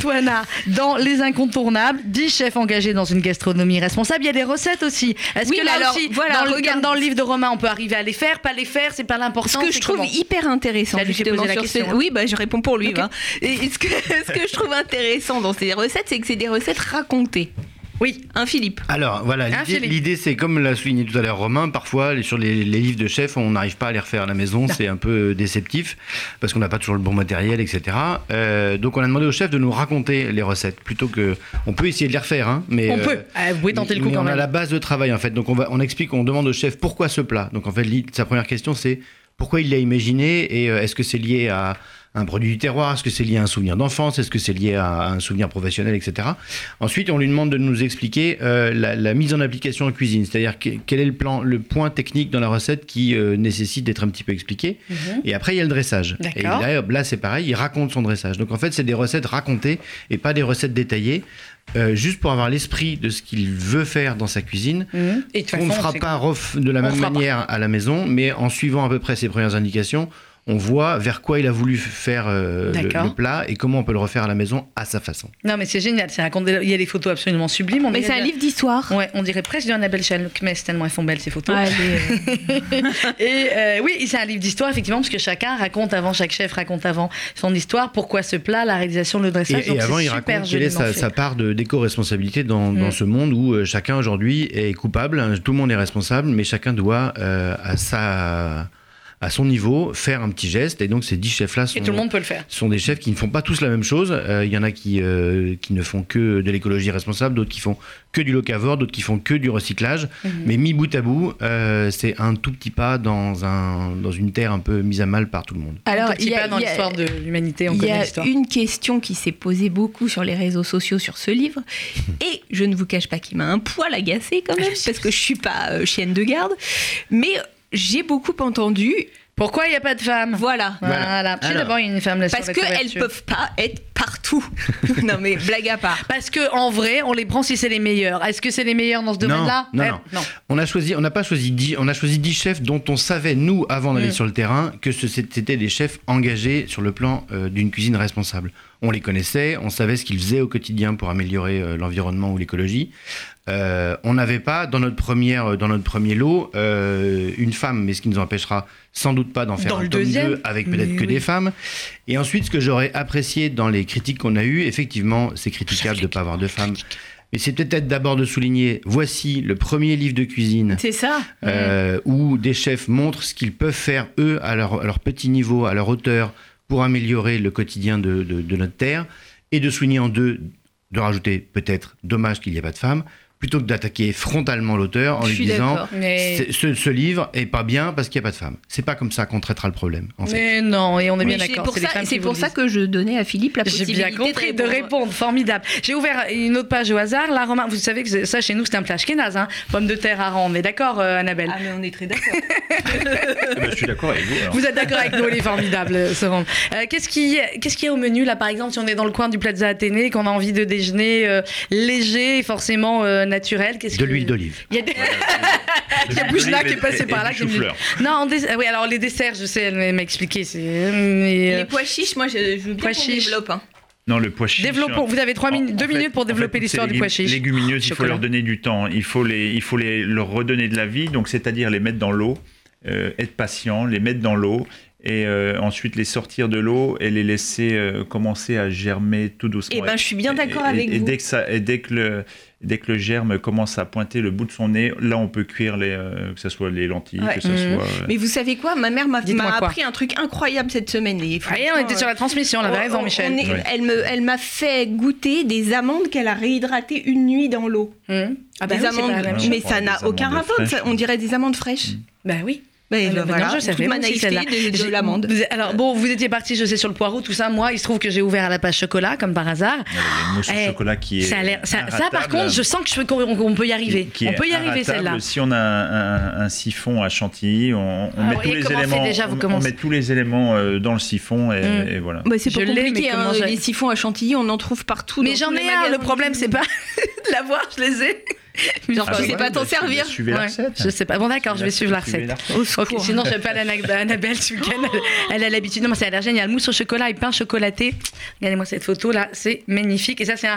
Toana, dans les incontournables, 10 chefs engagés dans une gastronomie responsable. Il y a des recettes aussi. Est-ce Oui, que là alors, voilà, dans le, regarde. dans le livre de Romain, on peut arriver à les faire, pas les faire, c'est pas l'important. Ce que je trouve comment hyper intéressant, justement, posé la question, hein. Oui, bah, je réponds pour lui. Ok. hein. Et ce que, ce que je trouve intéressant dans ces recettes, c'est que c'est des recettes racontées. Oui. Hein, Philippe Alors voilà, l'idée- c'est comme l'a souligné tout à l'heure Romain, parfois sur les, les livres de chefs on n'arrive pas à les refaire à la maison, c'est un peu déceptif parce qu'on n'a pas toujours le bon matériel, etc. Euh, donc on a demandé au chef de nous raconter les recettes plutôt que on peut essayer de les refaire, hein, mais On euh, peut. Ah, vous pouvez tenter le coup quand on a même. la base de travail en fait. Donc on va, on explique, on demande au chef pourquoi ce plat. Donc en fait, sa première question c'est pourquoi il l'a imaginé et euh, est-ce que c'est lié à un produit du terroir, est-ce que c'est lié à un souvenir d'enfance, est-ce que c'est lié à un souvenir professionnel, etc. Ensuite, on lui demande de nous expliquer euh, la, la mise en application en cuisine, c'est-à-dire que- quel est le plan, le point technique dans la recette qui euh, nécessite d'être un petit peu expliqué. Mhm. Et après, il y a le dressage. Et là, là, c'est pareil, il raconte son dressage. Donc en fait, c'est des recettes racontées et pas des recettes détaillées, euh, juste pour avoir l'esprit de ce qu'il veut faire dans sa cuisine. Mhm. Et On ne fera pas ref- de la On même pas. manière à la maison, mais en suivant à peu près ses premières indications, on voit vers quoi il a voulu faire euh, le, plat et comment on peut le refaire à la maison à sa façon. Non, mais c'est génial. raconté- Il y a des photos absolument sublimes. On Mais c'est un livre d'histoire. Ouais, on dirait presque du Annabelle Chalkmes, tellement elles font belles ces photos. Allez, euh, Et euh, oui, c'est un livre d'histoire, effectivement, parce que chacun raconte avant, chaque chef raconte avant son histoire, pourquoi ce plat, la réalisation, le Et, dressage. et donc avant, il raconte quelle est sa, part de- d'éco-responsabilité dans, dans Mm. ce monde où chacun aujourd'hui est coupable, hein, tout le monde est responsable, mais chacun doit euh, à sa à son niveau, faire un petit geste. Et donc ces 10 chefs-là sont, Et tout le monde peut le faire. sont des chefs qui ne font pas tous la même chose. Euh, Il y en a qui, euh, qui ne font que de l'écologie responsable, d'autres qui font que du locavore, d'autres qui font que du recyclage. Mhm. Mais mis bout à bout, euh, c'est un tout petit pas dans, un, dans une terre un peu mise à mal par tout le monde. Alors, il y a- pas dans il y a- l'histoire de l'humanité, on Il y connaît a l'histoire. une question qui s'est posée beaucoup sur les réseaux sociaux sur ce livre, et je ne vous cache pas qu'il m'a un poil agacé quand même, parce que je suis pas euh, chienne de garde, mais j'ai beaucoup entendu, Pourquoi il n'y a pas de femmes? Voilà, Voilà. Alors. d'abord une femme là parce qu'elles couverture. peuvent pas être partout. non mais blague à part. Parce que en vrai, on les prend si c'est les meilleurs. Est-ce que c'est les meilleurs dans ce domaine-là? non, Eh, non. On a choisi, on n'a pas choisi 10, on a choisi 10 chefs dont on savait, nous, avant d'aller Mm. sur le terrain, que c'était des chefs engagés sur le plan euh, d'une cuisine responsable. On les connaissait, on savait ce qu'ils faisaient au quotidien pour améliorer euh, l'environnement ou l'écologie. Euh, on n'avait pas dans notre, première, dans notre premier lot euh, une femme, mais ce qui nous empêchera sans doute pas d'en faire Dans un tome deuxième 2 avec peut-être que oui. des femmes. Et ensuite, ce que j'aurais apprécié dans les critiques qu'on a eues, effectivement, c'est critiquable de ne pas avoir de femmes. Mais c'est peut-être d'abord de souligner, voici le premier livre de cuisine C'est ça. euh, où des chefs montrent ce qu'ils peuvent faire, eux, à leur, à leur petit niveau, à leur hauteur, pour améliorer le quotidien de, de- de notre terre, et de souligner en deux, de rajouter peut-être dommage qu'il n'y ait pas de femmes, plutôt que d'attaquer frontalement l'auteur en Je lui disant d'accord. Mais, ce, ce livre est pas bien parce qu'il n'y a pas de femmes. C'est pas comme ça qu'on traitera le problème, en fait. mais non, et on est bien c'est d'accord. pour c'est les ça, pour ça que je donnais à Philippe la possibilité bien compris de répondre. formidable. J'ai ouvert une autre page au hasard. Là, Romain, vous savez que ça chez nous c'est un plat ashkénaze, hein. pomme de terre à rang. On est d'accord, euh, Annabelle? Ah mais on est très d'accord. Eh ben, je suis d'accord avec vous. alors. Vous êtes d'accord avec nous, elle est formidable, ce. Euh, qu'est-ce qui, qu'est-ce qu'il y a au menu là, par exemple, si on est dans le coin du Plaza Athénée, qu'on a envie de déjeuner euh, léger et forcément euh, naturel qu'est-ce De l'huile d'olive. Il y a des... De Il y a Boujna qui est passé et- par et là, du dit- chou-fleur. Non, en ah oui, alors les desserts, je sais, elle m'a expliqué. C'est... mais, euh, Les pois chiches, moi je, je veux bien qu'on développe. hein. Non, le pois chiche. Développons. Vous avez trois En- minutes, en deux fait- minutes pour en fait, développer l'histoire du pois chiche. Légumineuses, il faut leur donner du temps. Il faut les, il faut les, leur redonner de la vie. Donc, c'est-à-dire les mettre dans l'eau, euh, être patient, les mettre dans l'eau et euh, ensuite les sortir de l'eau et les laisser euh, commencer à germer tout doucement. Eh ben, je suis bien d'accord Et- avec et vous. Dès que ça, et dès que le, dès que le germe commence à pointer le bout de son nez, là, on peut cuire les, euh, que ce soit les lentilles, Ouais. que ce Mhm. soit. euh, Mais vous savez quoi? Ma mère m'a appris un truc incroyable cette semaine. Et Ah, et on était sur la transmission, on avait on- raison, on- Michel. on est- Ouais. Elle me- elle m'a fait goûter des amandes qu'elle a réhydratées une nuit dans l'eau. Hum. Ah bah des oui, amandes, chose. mais ça n'a aucun rapport. ça- on dirait des amandes fraîches. Bah oui. Mais Ah, bah, voilà, je savais ma naïveté de, de l'amande. Alors bon, vous étiez parti, je sais, sur le poireau, tout ça. Moi, il se trouve que j'ai ouvert à la page chocolat, comme par hasard. voilà, il y a une mousse Eh, au chocolat qui est. Ça, a l'air- ça, ça, par contre, je sens que je, qu'on on peut y arriver. qui- qui on peut y arriver, celle-là. Si on a un, un- un siphon à chantilly, on, on Ah met tous les éléments. déjà, vous on- on, commencez. met tous les éléments dans le siphon et, Mm. et voilà. Bah, c'est pas Je compliqué, mais hein, les siphons à chantilly, on en trouve partout. Mais j'en ai un, le problème, c'est pas de l'avoir, je les ai. Genre, Ah, tu bah sais ouais, pas t'en bah, suivez- servir. Suivez la Ouais, recette. Je sais pas. Bon, d'accord, je vais suivre la recette. Au Ok, secours. sinon je pas Annabelle week-end. Elle, elle a l'habitude. Non, mais ça a l'air génial. Mousse au chocolat et pain chocolaté. Regardez-moi cette photo là, c'est magnifique. Et ça, c'est un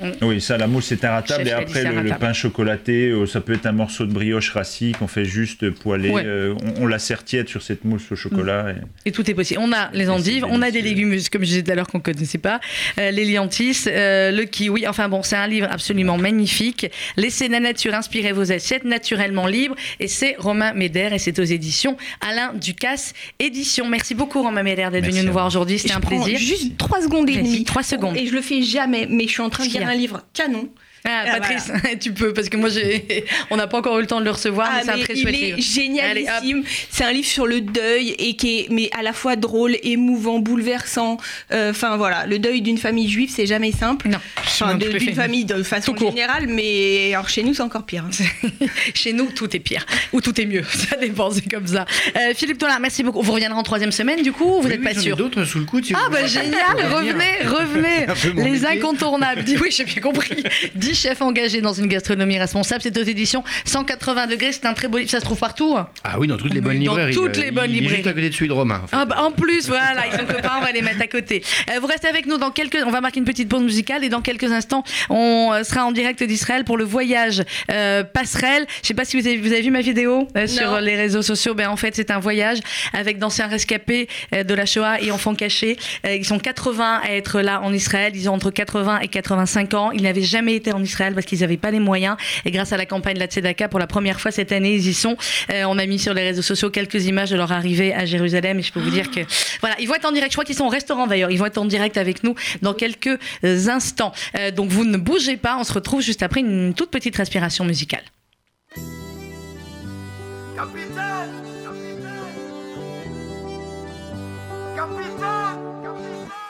ratable. Oui, ça, la mousse c'est inratable. Chef, Et après, le, pain chocolaté, euh, ça peut être un morceau de brioche rassis qu'on fait juste poêler. Ouais. euh, on, on la sertiette sur cette mousse au chocolat. et- Et tout est possible. On a les endives, on a des légumes, comme je disais tout à l'heure, qu'on ne connaissait pas, euh, les liantis, euh, le kiwi. Enfin bon, c'est un livre absolument magnifique. Laissez la nature inspirer vos assiettes, naturellement libre. Et c'est Romain Médère et c'est aux éditions Alain Ducasse Édition. Merci beaucoup, Romain Médère, d'être venu nous voir aujourd'hui. C'était un plaisir. Juste 3 secondes et demie. trois secondes. Et je le fais jamais, mais je suis en train de Un livre canon. Ah, Ah, Patrice, tu peux, parce que moi, on n'a pas encore eu le temps de le recevoir, mais Ah, c'est un mais très il chouette est livre. génialissime. C'est un livre sur le deuil et qui est mais à la fois drôle, émouvant, bouleversant. Euh, Enfin voilà, le deuil d'une famille juive, c'est jamais simple. Non, Enfin, de- d'une famille de façon générale, mais alors chez nous c'est encore pire. hein. Chez nous, tout est pire. Ou tout est mieux. Ça dépend, c'est comme ça. Euh, Philippe Tollard, merci beaucoup. Vous reviendrez en troisième semaine, du coup, ou vous n'êtes oui, pas sûr d'autres sous le si Ah bah génial, revenez, revenez. Les métier. incontournables. Dis oui, j'ai bien compris. 10 chefs engagés dans une gastronomie responsable. C'est aux éditions 180 degrés. C'est un très beau livre. Ça se trouve partout. Ah oui, dans toutes les bonnes dans librairies. toutes Euh, les bonnes il est librairies. juste à côté de celui de Romain. en fait. Ah bah, en plus, voilà, ils sont copains, on va les mettre à côté. Euh, vous restez avec nous dans quelques... On va marquer une petite pause musicale et dans quelques instants, on euh, sera en direct d'Israël pour le voyage euh, passerelle. Je sais pas si vous avez, vous avez vu ma vidéo euh, sur les réseaux sociaux. Ben, en fait, c'est un voyage avec d'anciens rescapés euh, de la Shoah et enfants cachés. Euh, ils sont 80 à être là en Israël. Ils ont entre 80 et 85 ans. Ils n'avaient jamais été en Israël parce qu'ils n'avaient pas les moyens. Et grâce à la campagne de la Tzedaka, pour la première fois cette année, ils y sont. Euh, on a mis sur les réseaux sociaux quelques images de leur arrivée à Jérusalem et je peux vous dire que voilà, ils vont être en direct. Je crois qu'ils sont au restaurant d'ailleurs. Ils vont être en direct avec nous dans quelques instants. Euh, donc vous ne bougez pas. On se retrouve juste après une toute petite respiration musicale. Capitaine Sans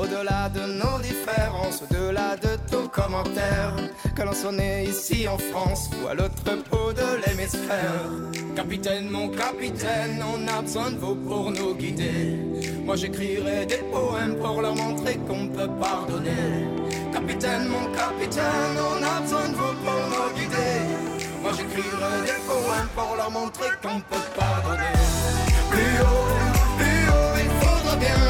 Au-delà de nos différences, au-delà de tout commentaire, que l'on soit né ici en France ou à l'autre bout de l'hémisphère. Capitaine, mon capitaine, on a besoin de vous pour nous guider. Moi j'écrirai des poèmes pour leur montrer qu'on peut pardonner. Capitaine, mon capitaine, on a besoin de vous pour nous guider. Moi j'écrirai des poèmes pour leur montrer qu'on peut pardonner. Plus haut, plus haut, il faudra bien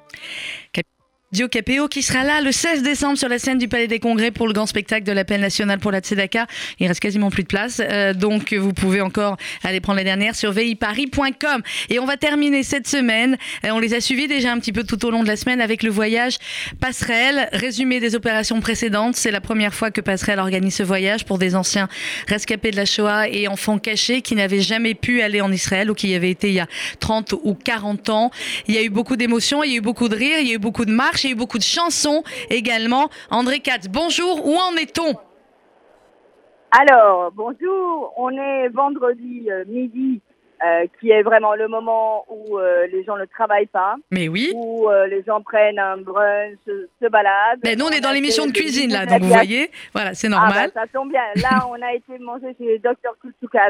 Dio Capéo qui sera là le 16 décembre sur la scène du Palais des Congrès pour le grand spectacle de l'appel national pour la Tzedaka. Il reste quasiment plus de place, euh, donc vous pouvez encore aller prendre les dernières sur viparis.com. Et on va terminer cette semaine. euh, on les a suivis déjà un petit peu tout au long de la semaine avec le voyage Passerelle. Résumé des opérations précédentes. C'est la première fois que Passerelle organise ce voyage pour des anciens rescapés de la Shoah et enfants cachés qui n'avaient jamais pu aller en Israël ou qui y avaient été il y a 30 ou 40 ans. Il y a eu beaucoup d'émotions, il y a eu beaucoup de rires, il y a eu beaucoup de marches, il y a eu beaucoup de chansons également. André Katz, bonjour, où en est-on? Alors, bonjour, on est vendredi euh, midi, euh, qui est vraiment le moment où euh, les gens ne travaillent pas, Mais oui. où les gens prennent un brunch, se, se baladent. Mais nous, on est dans l'émission de cuisine, là, donc vous voyez, voilà, c'est Ah normal. bah, ça tombe bien. Là, on a été manger chez Dr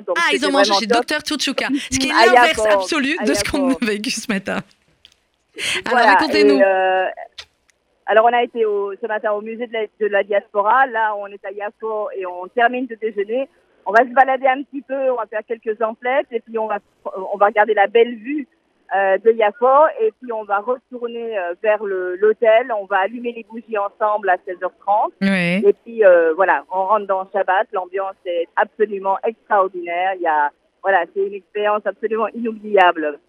donc Ah, ils ont mangé chez. Dr Tchouchouka, ce qui est l'inverse absolu de ce qu'on a vécu ce matin. Alors, Voilà, racontez-nous. euh, alors, on a été au, ce matin au musée de la, de la diaspora. Là, on est à Yafo et on termine de déjeuner. On va se balader un petit peu, on va faire quelques emplettes et puis on va, on va regarder la belle vue euh, de Yafo et puis on va retourner euh, vers l'hôtel. On va allumer les bougies ensemble à 16h30 Oui. et puis euh, voilà, on rentre dans Shabbat. L'ambiance est absolument extraordinaire. Il y a, voilà, c'est une expérience absolument inoubliable.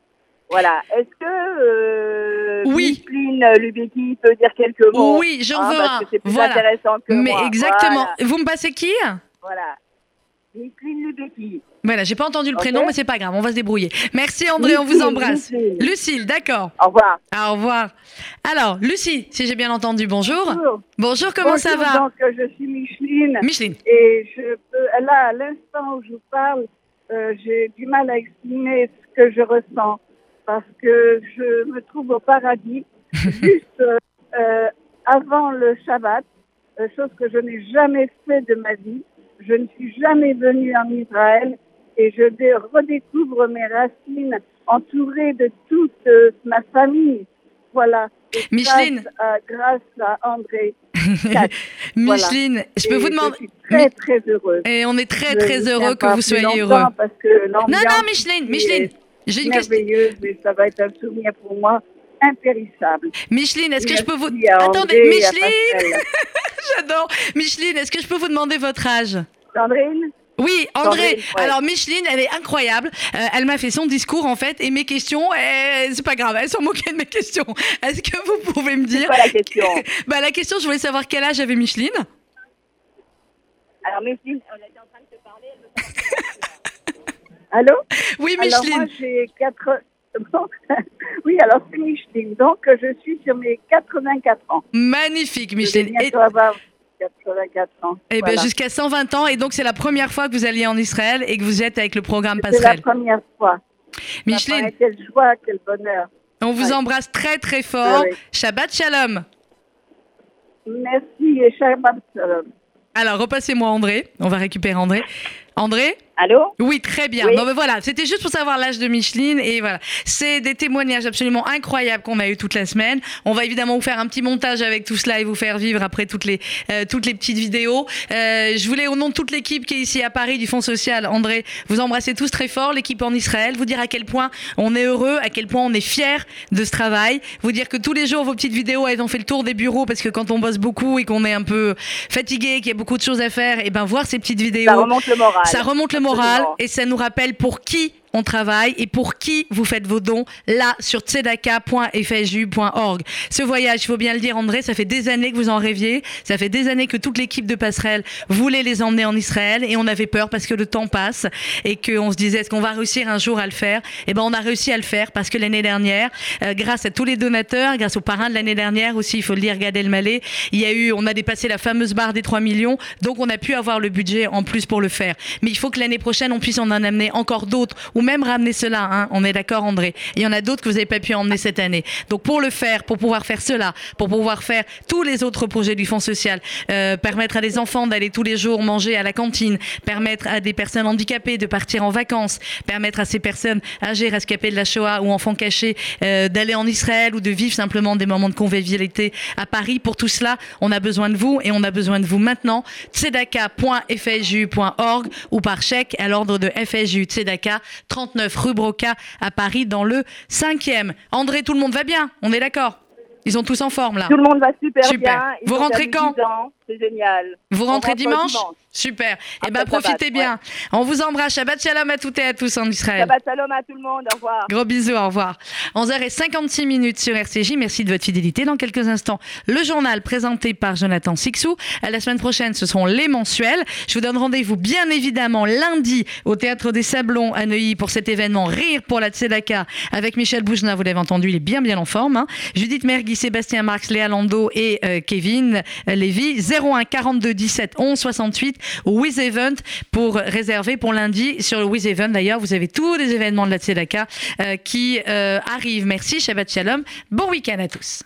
Voilà. Est-ce que euh, Oui. Micheline Lubecki peut dire quelques mots? Oui, j'en hein, veux parce un. que c'est plus Voilà. intéressant que Mais moi. exactement. Voilà. Vous me passez qui? Voilà. Micheline Lubecki. Voilà, j'ai pas entendu le prénom, mais c'est pas grave, on va se débrouiller. Merci André, on vous embrasse. Lucille. Lucille, d'accord. Au revoir. Au revoir. Alors, Lucie, si j'ai bien entendu, bonjour. Bonjour. Bonjour, comment ça va? Donc, je suis Micheline. Micheline. Et je peux, là, à l'instant où je vous parle, euh, j'ai du mal à exprimer ce que je ressens parce que je me trouve au paradis, juste euh, euh, avant le Shabbat, euh, chose que je n'ai jamais fait de ma vie. Je ne suis jamais venue en Israël et je dé- redécouvre mes racines entourée de toute euh, ma famille. Voilà. Micheline. Grâce à, grâce à André. Voilà. Micheline, je peux Et vous demander. Je suis très, très heureuse. Et on est très Je très heureux que vous soyez heureux. Parce que Non, non, Micheline, Micheline, j'ai une question. merveilleuse, mais ça va être un souvenir pour moi impérissable. Micheline, est-ce que je peux vous. Attendez, André Micheline. J'adore Micheline, est-ce que je peux vous demander votre âge? Sandrine? Oui, André. Ouais. Alors Micheline, elle est incroyable. Euh, elle m'a fait son discours en fait et mes questions, eh, c'est pas grave, elles sont moquées de mes questions. Est-ce que vous pouvez me dire quoi la question? Bah la question, je voulais savoir quel âge avait Micheline. Alors, Micheline, on était en train de se parler. elle Allô Oui, Alors, Micheline. moi, j'ai 4... Bon, oui, alors c'est Micheline. Donc, je suis sur mes 84 ans. Magnifique, Je vais Micheline. Et, avoir 84 ans. eh Voilà. jusqu'à 120 ans et donc c'est la première fois que vous alliez en Israël et que vous êtes avec le programme C'est la Passerelle. première fois. Micheline, quelle joie, quel bonheur. on vous Ouais. embrasse très très fort. Ah oui. Shabbat Shalom. Merci et Shabbat Shalom. Alors, repassez-moi André. On va récupérer André. André Allô Oui, très bien. Oui. Bon, ben voilà, c'était juste pour savoir l'âge de Micheline et voilà. C'est des témoignages absolument incroyables qu'on a eu toute la semaine. On va évidemment vous faire un petit montage avec tout cela et vous faire vivre après toutes les, euh, toutes les petites vidéos. Euh, je voulais, au nom de toute l'équipe qui est ici à Paris du Fonds social, André, vous embrasser tous très fort, l'équipe en Israël, vous dire à quel point on est heureux, à quel point on est fiers de ce travail, vous dire que tous les jours, vos petites vidéos, elles ont fait le tour des bureaux parce que quand on bosse beaucoup et qu'on est un peu fatigué, qu'il y a beaucoup de choses à faire, et ben voir ces petites vidéos. Ça remonte le moral. Ça remonte le moral Et ça nous rappelle pour qui on travaille. Et pour qui vous faites vos dons là sur tzedaka.fju.org. Ce voyage, il faut bien le dire André, ça fait des années que vous en rêviez, ça fait des années que toute l'équipe de Passerelle voulait les emmener en Israël. Et on avait peur parce que le temps passe et qu'on se disait est-ce qu'on va réussir un jour à le faire? Et ben on a réussi à le faire parce que l'année dernière, euh, grâce à tous les donateurs, grâce aux parrains de l'année dernière aussi, il faut le dire, Gad Elmaleh, il y a eu, on a dépassé la fameuse barre des 3 millions, donc on a pu avoir le budget en plus pour le faire. Mais il faut que l'année prochaine, on puisse en amener encore d'autres même ramener cela. hein. On est d'accord, André. Il y en a d'autres que vous n'avez pas pu emmener cette année. Donc pour le faire, pour pouvoir faire cela, pour pouvoir faire tous les autres projets du Fonds social, euh, permettre à des enfants d'aller tous les jours manger à la cantine, permettre à des personnes handicapées de partir en vacances, permettre à ces personnes âgées, rescapées de la Shoah ou enfants cachés euh, d'aller en Israël ou de vivre simplement des moments de convivialité à Paris. Pour tout cela, on a besoin de vous et on a besoin de vous maintenant. tzedaka.fju.org ou par chèque à l'ordre de FSJU Tzedaka, 39 rue Broca à Paris dans le 5e. André, tout le monde va bien? On est d'accord? Ils sont tous en forme là Tout le monde va super, Super. bien. Ils Vous rentrez quand? 10 ans. C'est génial. Vous rentrez rentre dimanche, dimanche. Super. Eh Shabbat, profitez bien. On vous embrasse. Shabbat shalom à toutes et à tous en Israël. Shabbat Shalom à tout le monde. Au revoir. Gros bisous, au revoir. 11h56 minutes sur RCJ. Merci de votre fidélité. Dans quelques instants, le journal présenté par Jonathan Sixou. À la semaine prochaine, ce seront les mensuels. Je vous donne rendez-vous bien évidemment lundi au Théâtre des Sablons à Neuilly pour cet événement Rire pour la Tzedaka avec Michel Boujna. Vous l'avez entendu, il est bien bien en forme. hein. Judith Mergui, Sébastien Marx, Léa Lando et euh, Kevin Lévy. 01 42 17 11 68 Wiz Event pour réserver pour lundi sur le Wiz Event. D'ailleurs, vous avez tous les événements de la Tzedaka euh, qui euh, arrivent. Merci, Shabbat Shalom. Bon week-end à tous.